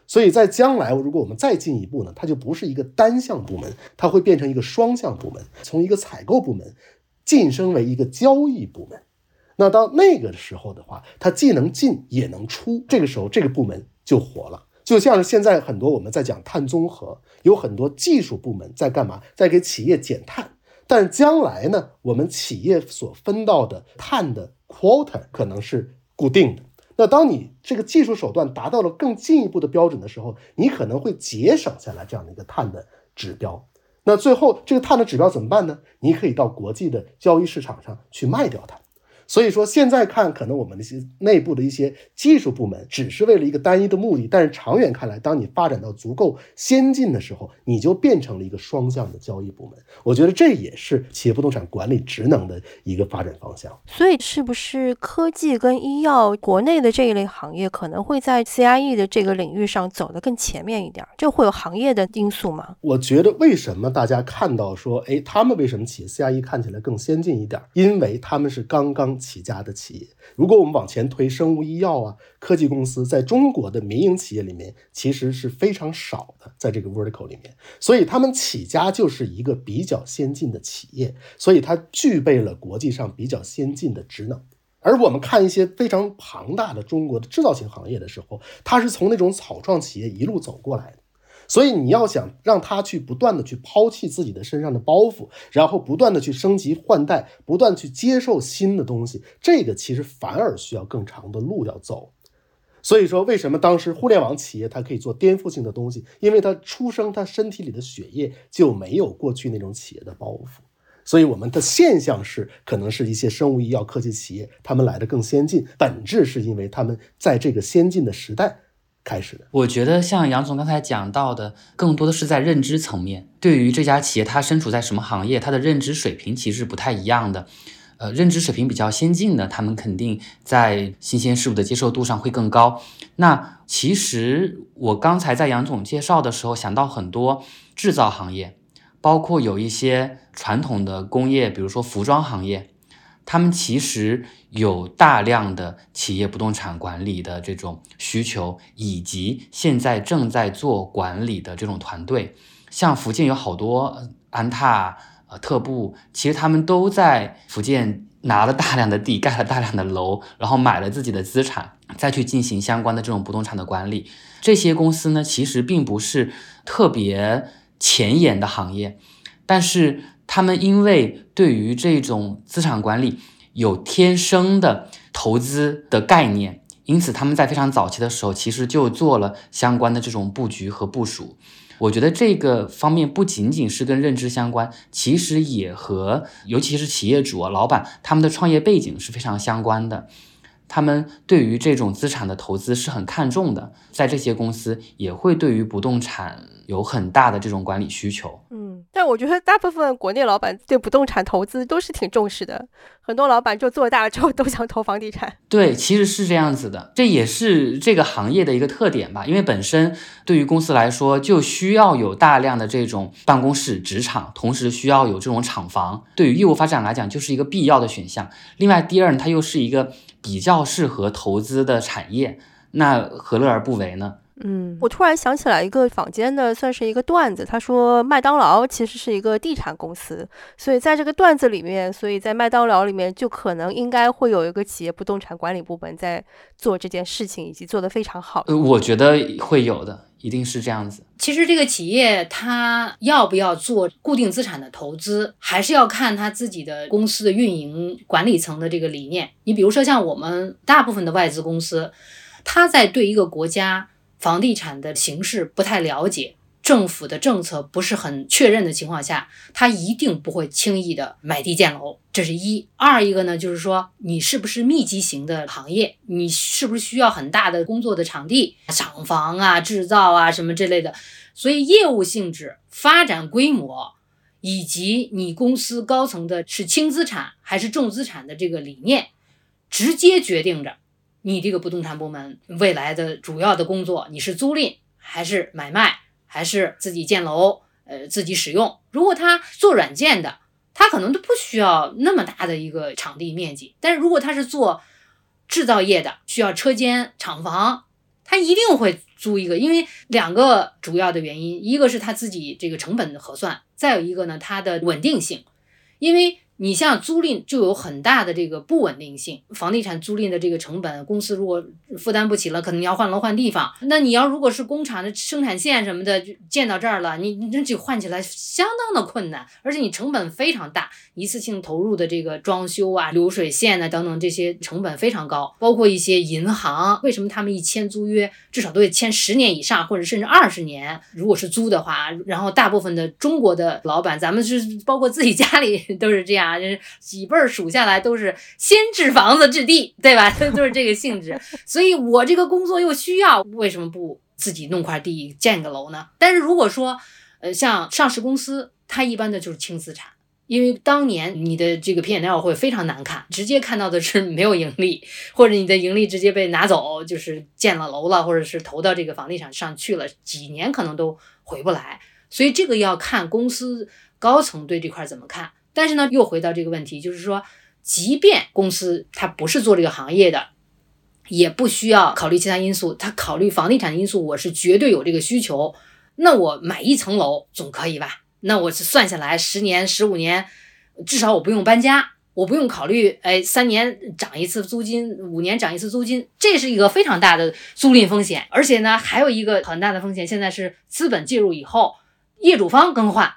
所以在将来，如果我们再进一步呢，它就不是一个单向部门，它会变成一个双向部门，从一个采购部门晋升为一个交易部门。那到那个时候的话，它既能进也能出，这个时候这个部门就活了。就像是现在很多我们在讲碳综合，有很多技术部门在干嘛，在给企业减碳。但将来呢，我们企业所分到的碳的 quota 可能是固定的。那当你这个技术手段达到了更进一步的标准的时候，你可能会节省下来这样的一个碳的指标。那最后这个碳的指标怎么办呢？你可以到国际的交易市场上去卖掉它。所以说，现在看可能我们那些内部的一些技术部门，只是为了一个单一的目的。但是长远看来，当你发展到足够先进的时候，你就变成了一个双向的交易部门。我觉得这也是企业不动产管理职能的一个发展方向。所以，是不是科技跟医药国内的这一类行业可能会在 CIE 的这个领域上走得更前面一点？这会有行业的因素吗？我觉得为什么大家看到说，哎，他们为什么企业 CIE 看起来更先进一点？因为他们是刚刚。起家的企业，如果我们往前推，生物医药啊，科技公司在中国的民营企业里面其实是非常少的，在这个 vertical 里面，所以他们起家就是一个比较先进的企业，所以它具备了国际上比较先进的职能。而我们看一些非常庞大的中国的制造型行业的时候，它是从那种草创企业一路走过来的。所以你要想让他去不断的去抛弃自己的身上的包袱，然后不断的去升级换代，不断去接受新的东西，这个其实反而需要更长的路要走。所以说，为什么当时互联网企业它可以做颠覆性的东西？因为它出生，它身体里的血液就没有过去那种企业的包袱。所以我们的现象是，可能是一些生物医药科技企业，他们来的更先进，本质是因为他们在这个先进的时代。开始的，我觉得像杨总刚才讲到的，更多的是在认知层面。对于这家企业，它身处在什么行业，它的认知水平其实不太一样的。呃，认知水平比较先进的，他们肯定在新鲜事物的接受度上会更高。那其实我刚才在杨总介绍的时候，想到很多制造行业，包括有一些传统的工业，比如说服装行业。他们其实有大量的企业不动产管理的这种需求，以及现在正在做管理的这种团队。像福建有好多安踏、呃特步，其实他们都在福建拿了大量的地，盖了大量的楼，然后买了自己的资产，再去进行相关的这种不动产的管理。这些公司呢，其实并不是特别前沿的行业，但是。他们因为对于这种资产管理有天生的投资的概念，因此他们在非常早期的时候其实就做了相关的这种布局和部署。我觉得这个方面不仅仅是跟认知相关，其实也和尤其是企业主啊、老板他们的创业背景是非常相关的。他们对于这种资产的投资是很看重的，在这些公司也会对于不动产有很大的这种管理需求。嗯，但我觉得大部分国内老板对不动产投资都是挺重视的，很多老板就做大了之后都想投房地产。对，其实是这样子的，这也是这个行业的一个特点吧。因为本身对于公司来说，就需要有大量的这种办公室、职场，同时需要有这种厂房，对于业务发展来讲就是一个必要的选项。另外，第二呢，它又是一个。比较适合投资的产业，那何乐而不为呢？嗯，我突然想起来一个坊间的，算是一个段子。他说麦当劳其实是一个地产公司，所以在这个段子里面，所以在麦当劳里面就可能应该会有一个企业不动产管理部门在做这件事情，以及做得非常好。呃，我觉得会有的。一定是这样子。其实这个企业它要不要做固定资产的投资，还是要看他自己的公司的运营管理层的这个理念。你比如说像我们大部分的外资公司，他在对一个国家房地产的形势不太了解。政府的政策不是很确认的情况下，他一定不会轻易的买地建楼。这是一二一个呢，就是说你是不是密集型的行业，你是不是需要很大的工作的场地、厂房啊、制造啊什么之类的。所以业务性质、发展规模，以及你公司高层的是轻资产还是重资产的这个理念，直接决定着你这个不动产部门未来的主要的工作，你是租赁还是买卖。还是自己建楼，呃，自己使用。如果他做软件的，他可能都不需要那么大的一个场地面积。但是如果他是做制造业的，需要车间、厂房，他一定会租一个。因为两个主要的原因，一个是他自己这个成本的核算，再有一个呢，它的稳定性，因为。你像租赁就有很大的这个不稳定性，房地产租赁的这个成本，公司如果负担不起了，可能你要换楼换地方。那你要如果是工厂的生产线什么的就建到这儿了，你你这就换起来相当的困难，而且你成本非常大，一次性投入的这个装修啊、流水线啊等等这些成本非常高。包括一些银行，为什么他们一签租约至少都得签十年以上，或者甚至二十年？如果是租的话，然后大部分的中国的老板，咱们是包括自己家里 都是这样。啊，就是几辈儿数下来都是先置房子置地，对吧？都是这个性质。所以我这个工作又需要，为什么不自己弄块地建个楼呢？但是如果说，呃，像上市公司，它一般的就是轻资产，因为当年你的这个 P&L 会非常难看，直接看到的是没有盈利，或者你的盈利直接被拿走，就是建了楼了，或者是投到这个房地产上去了，几年可能都回不来。所以这个要看公司高层对这块怎么看。但是呢，又回到这个问题，就是说，即便公司它不是做这个行业的，也不需要考虑其他因素，它考虑房地产因素，我是绝对有这个需求。那我买一层楼总可以吧？那我算下来十年、十五年，至少我不用搬家，我不用考虑，哎，三年涨一次租金，五年涨一次租金，这是一个非常大的租赁风险。而且呢，还有一个很大的风险，现在是资本介入以后，业主方更换。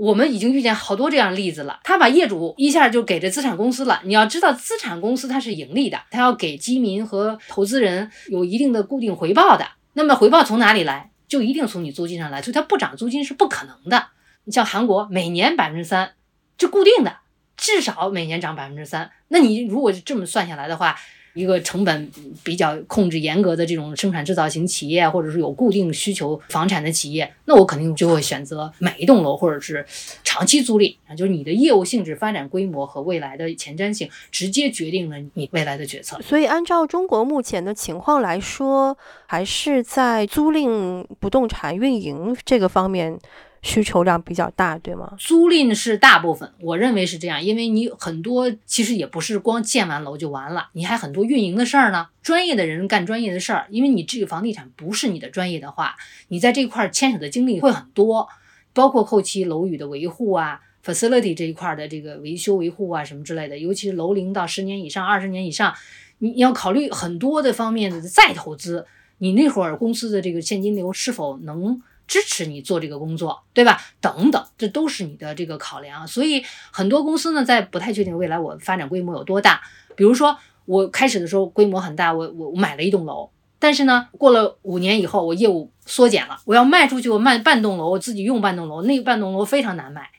我们已经遇见好多这样的例子了，他把业主一下就给这资产公司了。你要知道，资产公司它是盈利的，它要给基民和投资人有一定的固定回报的。那么回报从哪里来？就一定从你租金上来，所以它不涨租金是不可能的。你像韩国，每年百分之三，这固定的，至少每年涨百分之三。那你如果是这么算下来的话，一个成本比较控制严格的这种生产制造型企业，或者是有固定需求房产的企业，那我肯定就会选择买一栋楼，或者是长期租赁啊。就是你的业务性质、发展规模和未来的前瞻性，直接决定了你未来的决策。所以，按照中国目前的情况来说，还是在租赁不动产运营这个方面。需求量比较大，对吗？租赁是大部分，我认为是这样，因为你很多其实也不是光建完楼就完了，你还很多运营的事儿呢。专业的人干专业的事儿，因为你这个房地产不是你的专业的话，你在这块儿牵扯的精力会很多，包括后期楼宇的维护啊，facility 这一块儿的这个维修维护啊什么之类的，尤其是楼龄到十年以上、二十年以上，你你要考虑很多的方面的再投资，你那会儿公司的这个现金流是否能。支持你做这个工作，对吧？等等，这都是你的这个考量。所以很多公司呢，在不太确定未来我发展规模有多大。比如说，我开始的时候规模很大，我我我买了一栋楼，但是呢，过了五年以后，我业务缩减了，我要卖出去，我卖半栋楼，我自己用半栋楼，那半栋楼非常难卖。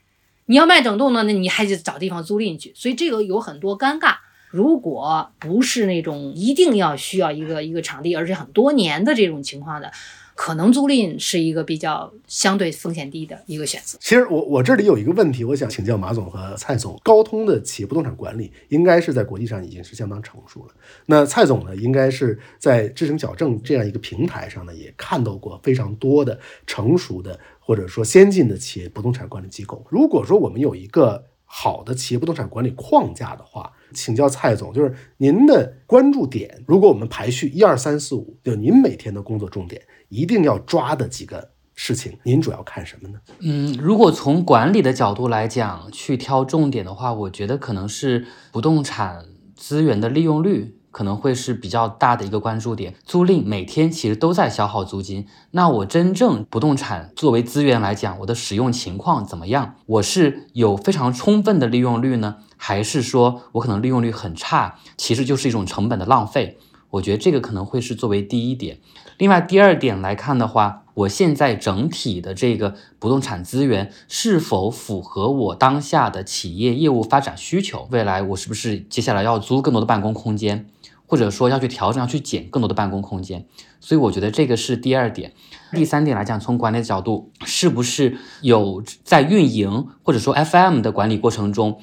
你要卖整栋呢，那你还得找地方租赁去，所以这个有很多尴尬。如果不是那种一定要需要一个一个场地，而且很多年的这种情况的。可能租赁是一个比较相对风险低的一个选择。其实我我这里有一个问题，我想请教马总和蔡总。高通的企业不动产管理应该是在国际上已经是相当成熟了。那蔡总呢，应该是在智诚矫正这样一个平台上呢，也看到过非常多的成熟的或者说先进的企业不动产管理机构。如果说我们有一个好的企业不动产管理框架的话，请教蔡总，就是您的关注点，如果我们排序一二三四五，就您每天的工作重点。一定要抓的几个事情，您主要看什么呢？嗯，如果从管理的角度来讲，去挑重点的话，我觉得可能是不动产资源的利用率可能会是比较大的一个关注点。租赁每天其实都在消耗租金，那我真正不动产作为资源来讲，我的使用情况怎么样？我是有非常充分的利用率呢，还是说我可能利用率很差？其实就是一种成本的浪费。我觉得这个可能会是作为第一点。另外，第二点来看的话，我现在整体的这个不动产资源是否符合我当下的企业业务发展需求？未来我是不是接下来要租更多的办公空间，或者说要去调整、要去减更多的办公空间？所以我觉得这个是第二点。第三点来讲，从管理的角度，是不是有在运营或者说 FM 的管理过程中？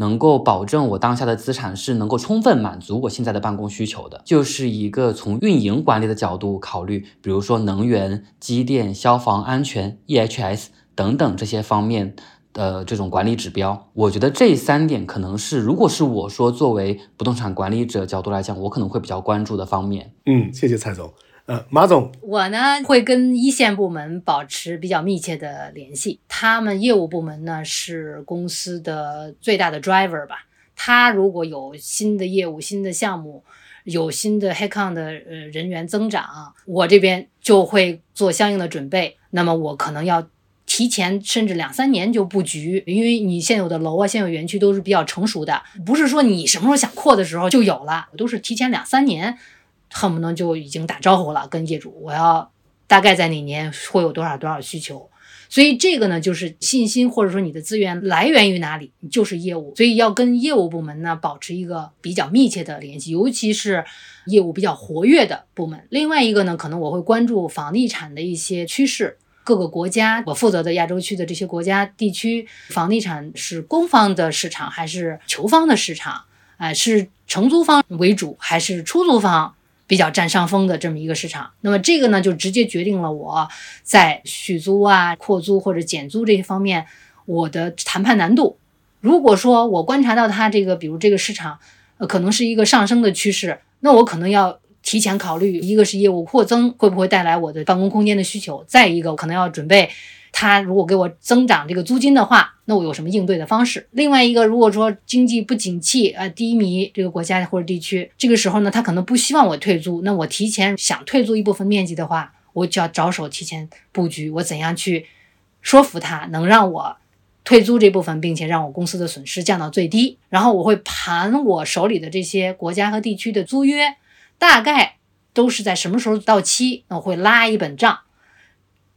能够保证我当下的资产是能够充分满足我现在的办公需求的，就是一个从运营管理的角度考虑，比如说能源、机电、消防安全、EHS 等等这些方面的这种管理指标。我觉得这三点可能是，如果是我说作为不动产管理者角度来讲，我可能会比较关注的方面。嗯，谢谢蔡总。呃，马总，我呢会跟一线部门保持比较密切的联系。他们业务部门呢是公司的最大的 driver 吧。他如果有新的业务、新的项目，有新的 headcount 的呃人员增长，我这边就会做相应的准备。那么我可能要提前甚至两三年就布局，因为你现有的楼啊、现有园区都是比较成熟的，不是说你什么时候想扩的时候就有了，都是提前两三年。恨不能就已经打招呼了，跟业主，我要大概在哪年会有多少多少需求，所以这个呢就是信心或者说你的资源来源于哪里，就是业务，所以要跟业务部门呢保持一个比较密切的联系，尤其是业务比较活跃的部门。另外一个呢，可能我会关注房地产的一些趋势，各个国家我负责的亚洲区的这些国家地区，房地产是供方的市场还是求方的市场？哎，是承租方为主还是出租方？比较占上风的这么一个市场，那么这个呢，就直接决定了我在续租啊、扩租或者减租这些方面我的谈判难度。如果说我观察到它这个，比如这个市场，呃，可能是一个上升的趋势，那我可能要提前考虑，一个是业务扩增会不会带来我的办公空间的需求，再一个可能要准备。他如果给我增长这个租金的话，那我有什么应对的方式？另外一个，如果说经济不景气呃，低迷这个国家或者地区，这个时候呢，他可能不希望我退租，那我提前想退租一部分面积的话，我就要着手提前布局，我怎样去说服他，能让我退租这部分，并且让我公司的损失降到最低。然后我会盘我手里的这些国家和地区的租约，大概都是在什么时候到期，那我会拉一本账。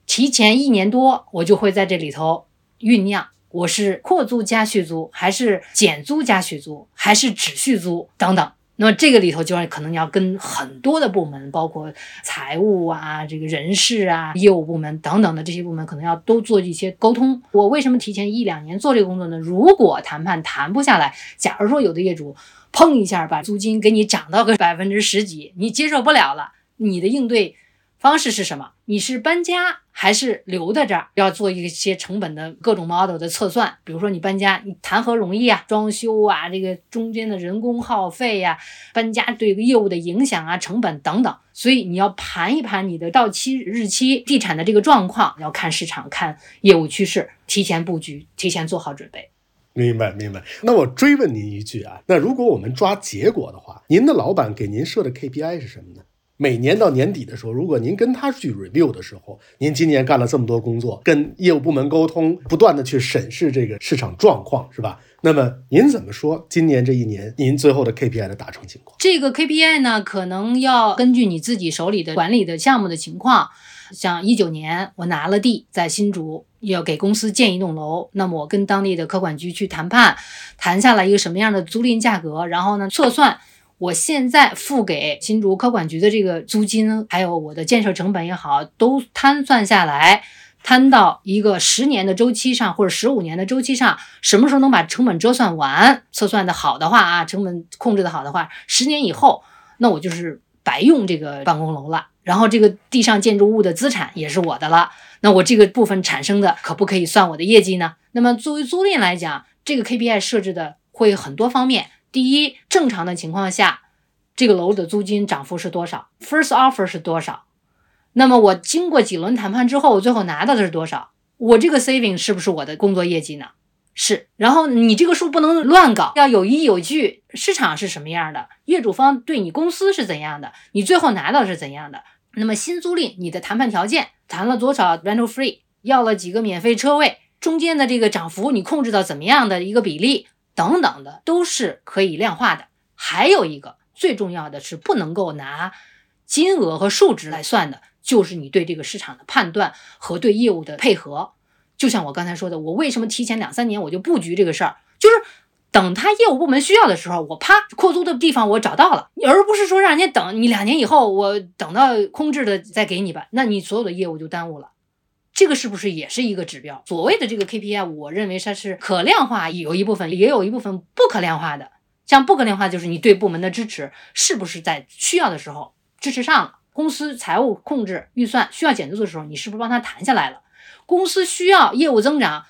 提前一年多，我就会在这里头酝酿，我是扩租加续租，还是减租加续租，还是只续租等等。那么这个里头就要可能要跟很多的部门，包括财务啊、这个人事啊、业务部门等等的这些部门，可能要都做一些沟通。我为什么提前一两年做这个工作呢？如果谈判谈不下来，假如说有的业主砰一下把租金给你涨到个百分之十几，你接受不了了，你的应对。方式是什么？你是搬家还是留在这儿？要做一些成本的各种 model 的测算。比如说你搬家，你谈何容易啊？装修啊，这个中间的人工耗费呀，搬家对业务的影响啊，成本等等。所以你要盘一盘你的到期日期、地产的这个状况，要看市场、看业务趋势，提前布局，提前做好准备。明白，明白。那我追问您一句啊，那如果我们抓结果的话，您的老板给您设的 KPI 是什么呢？每年到年底的时候，如果您跟他去 review 的时候，您今年干了这么多工作，跟业务部门沟通，不断的去审视这个市场状况，是吧？那么您怎么说？今年这一年，您最后的 KPI 的达成情况？这个 KPI 呢，可能要根据你自己手里的管理的项目的情况。像一九年，我拿了地在新竹，要给公司建一栋楼，那么我跟当地的科管局去谈判，谈下来一个什么样的租赁价格，然后呢，测算我现在付给新竹科管局的这个租金，还有我的建设成本也好，都摊算下来，摊到一个十年的周期上，或者十五年的周期上，什么时候能把成本折算完？测算的好的话啊，成本控制的好的话，十年以后，那我就是白用这个办公楼了。然后这个地上建筑物的资产也是我的了，那我这个部分产生的可不可以算我的业绩呢？那么作为租赁来讲，这个 KPI 设置的会很多方面。第一，正常的情况下，这个楼的租金涨幅是多少？First offer 是多少？那么我经过几轮谈判之后，我最后拿到的是多少？我这个 saving 是不是我的工作业绩呢？是。然后你这个数不能乱搞，要有依有据。市场是什么样的？业主方对你公司是怎样的？你最后拿到是怎样的？那么新租赁，你的谈判条件谈了多少 rental free，要了几个免费车位，中间的这个涨幅你控制到怎么样的一个比例等等的，都是可以量化的。还有一个最重要的是不能够拿金额和数值来算的，就是你对这个市场的判断和对业务的配合。就像我刚才说的，我为什么提前两三年我就布局这个事儿，就是。等他业务部门需要的时候，我啪扩租的地方我找到了，而不是说让人家等你两年以后，我等到空置的再给你吧，那你所有的业务就耽误了。这个是不是也是一个指标？所谓的这个 KPI，我认为它是可量化，有一部分也有一部分不可量化的。像不可量化就是你对部门的支持是不是在需要的时候支持上了？公司财务控制预算需要减租的时候，你是不是帮他谈下来了？公司需要业务增长。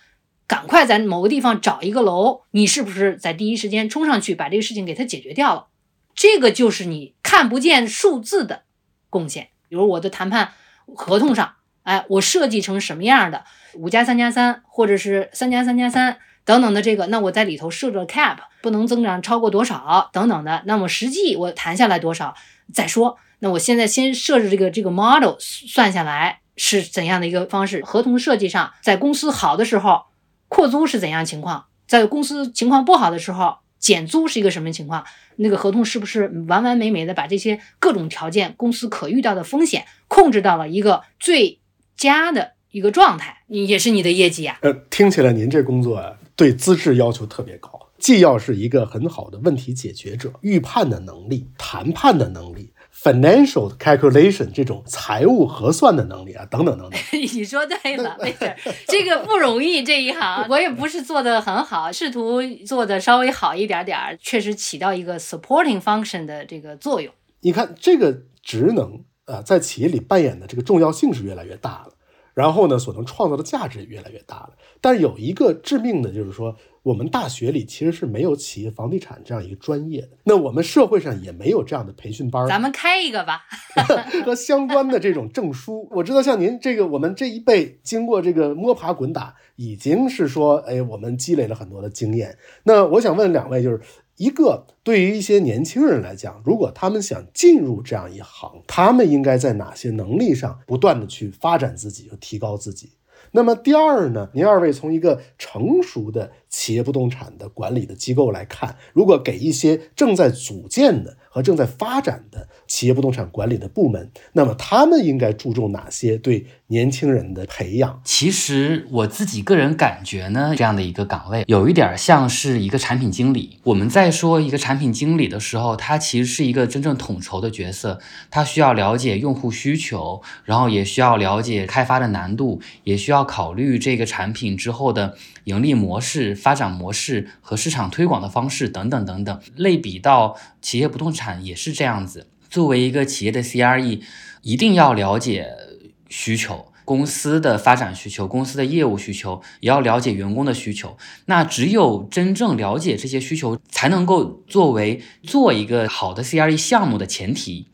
赶快在某个地方找一个楼，你是不是在第一时间冲上去把这个事情给它解决掉了？这个就是你看不见数字的贡献。比如我的谈判合同上，哎，我设计成什么样的五加三加三，或者是三加三加三等等的这个，那我在里头设置 cap 不能增长超过多少等等的。那么实际我谈下来多少再说。那我现在先设置这个这个 model 算下来是怎样的一个方式？合同设计上，在公司好的时候。扩租是怎样情况？在公司情况不好的时候，减租是一个什么情况？那个合同是不是完完美美的把这些各种条件、公司可遇到的风险控制到了一个最佳的一个状态？也是你的业绩啊。呃，听起来您这工作啊，对资质要求特别高，既要是一个很好的问题解决者，预判的能力、谈判的能力。financial calculation 这种财务核算的能力啊，等等等等。你说对了，没事，这个不容易这一行，我也不是做的很好，试图做的稍微好一点点儿，确实起到一个 supporting function 的这个作用。你看这个职能啊，在企业里扮演的这个重要性是越来越大了，然后呢，所能创造的价值也越来越大了。但是有一个致命的，就是说。我们大学里其实是没有企业房地产这样一个专业的，那我们社会上也没有这样的培训班。咱们开一个吧，和相关的这种证书。我知道，像您这个，我们这一辈经过这个摸爬滚打，已经是说，哎，我们积累了很多的经验。那我想问两位，就是一个对于一些年轻人来讲，如果他们想进入这样一行，他们应该在哪些能力上不断的去发展自己和提高自己？那么第二呢？您二位从一个成熟的企业不动产的管理的机构来看，如果给一些正在组建的和正在发展的企业不动产管理的部门，那么他们应该注重哪些对年轻人的培养？其实我自己个人感觉呢，这样的一个岗位有一点像是一个产品经理。我们在说一个产品经理的时候，他其实是一个真正统筹的角色，他需要了解用户需求，然后也需要了解开发的难度，也需要。考虑这个产品之后的盈利模式、发展模式和市场推广的方式等等等等。类比到企业不动产也是这样子。作为一个企业的 CRE，一定要了解需求，公司的发展需求、公司的业务需求，也要了解员工的需求。那只有真正了解这些需求，才能够作为做一个好的 CRE 项目的前提。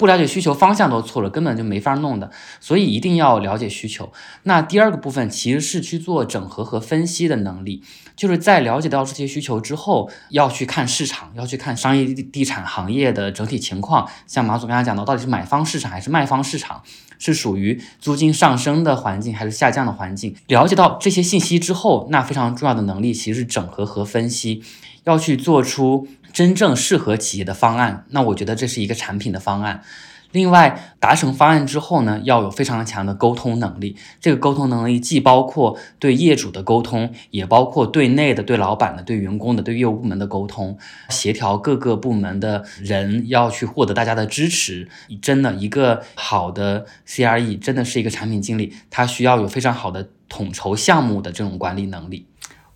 不了解需求，方向都错了，根本就没法弄的。所以一定要了解需求。那第二个部分其实是去做整合和分析的能力，就是在了解到这些需求之后，要去看市场，要去看商业地产行业的整体情况。像马总刚才讲到，到底是买方市场还是卖方市场，是属于租金上升的环境还是下降的环境？了解到这些信息之后，那非常重要的能力其实是整合和分析，要去做出。真正适合企业的方案，那我觉得这是一个产品的方案。另外，达成方案之后呢，要有非常强的沟通能力。这个沟通能力既包括对业主的沟通，也包括对内的、对老板的、对员工的、对业务部门的沟通，协调各个部门的人要去获得大家的支持。真的，一个好的 CRE 真的是一个产品经理，他需要有非常好的统筹项目的这种管理能力。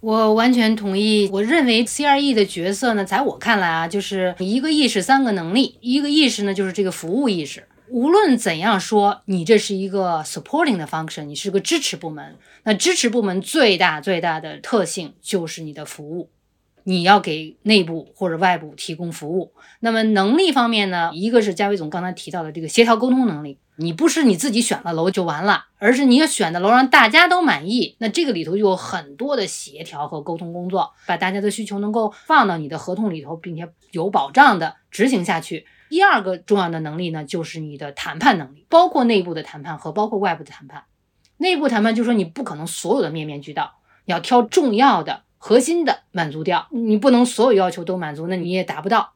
我完全同意。我认为 CRE 的角色呢，在我看来啊，就是一个意识，三个能力。一个意识呢，就是这个服务意识。无论怎样说，你这是一个 supporting 的 function，你是个支持部门。那支持部门最大最大的特性就是你的服务。你要给内部或者外部提供服务。那么能力方面呢？一个是嘉伟总刚才提到的这个协调沟通能力。你不是你自己选了楼就完了，而是你要选的楼让大家都满意。那这个里头就有很多的协调和沟通工作，把大家的需求能够放到你的合同里头，并且有保障的执行下去。第二个重要的能力呢，就是你的谈判能力，包括内部的谈判和包括外部的谈判。内部谈判就是说你不可能所有的面面俱到，你要挑重要的。核心的满足掉，你不能所有要求都满足，那你也达不到。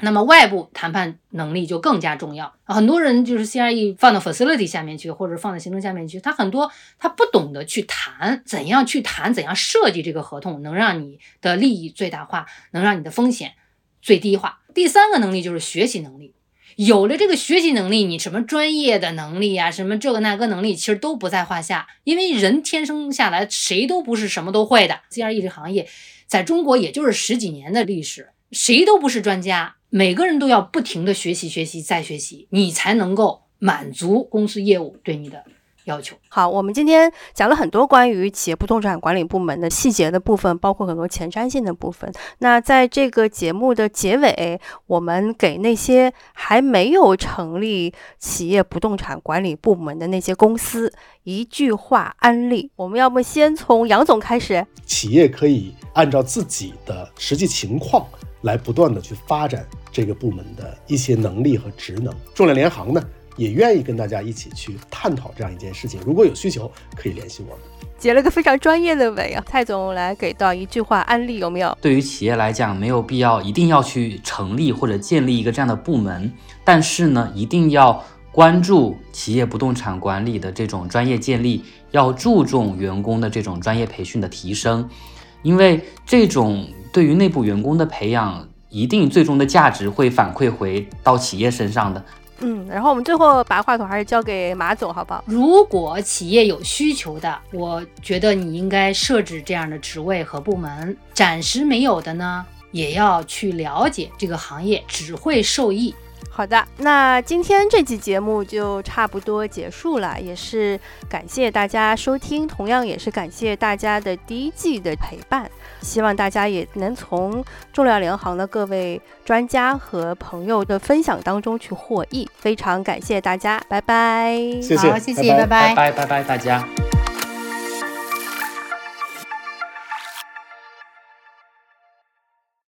那么外部谈判能力就更加重要。很多人就是 CRE 放到 facility 下面去，或者放在行政下面去，他很多他不懂得去谈，怎样去谈，怎样设计这个合同，能让你的利益最大化，能让你的风险最低化。第三个能力就是学习能力。有了这个学习能力，你什么专业的能力呀，什么这个那个能力，其实都不在话下。因为人天生下来谁都不是什么都会的。CRE 这行业在中国也就是十几年的历史，谁都不是专家，每个人都要不停的学习、学习再学习，你才能够满足公司业务对你的。要求好，我们今天讲了很多关于企业不动产管理部门的细节的部分，包括很多前瞻性的部分。那在这个节目的结尾，我们给那些还没有成立企业不动产管理部门的那些公司一句话安利。我们要不先从杨总开始？企业可以按照自己的实际情况来不断的去发展这个部门的一些能力和职能。重量联行呢？也愿意跟大家一起去探讨这样一件事情。如果有需求，可以联系我们。结了个非常专业的尾啊，蔡总来给到一句话安利有没有？对于企业来讲，没有必要一定要去成立或者建立一个这样的部门，但是呢，一定要关注企业不动产管理的这种专业建立，要注重员工的这种专业培训的提升，因为这种对于内部员工的培养，一定最终的价值会反馈回到企业身上的。嗯，然后我们最后把话筒还是交给马总，好不好？如果企业有需求的，我觉得你应该设置这样的职位和部门；暂时没有的呢，也要去了解这个行业，只会受益。好的，那今天这期节目就差不多结束了，也是感谢大家收听，同样也是感谢大家的第一季的陪伴。希望大家也能从重量联行的各位专家和朋友的分享当中去获益。非常感谢大家，拜拜。谢谢，好，谢谢，拜拜，拜拜，拜拜，大家。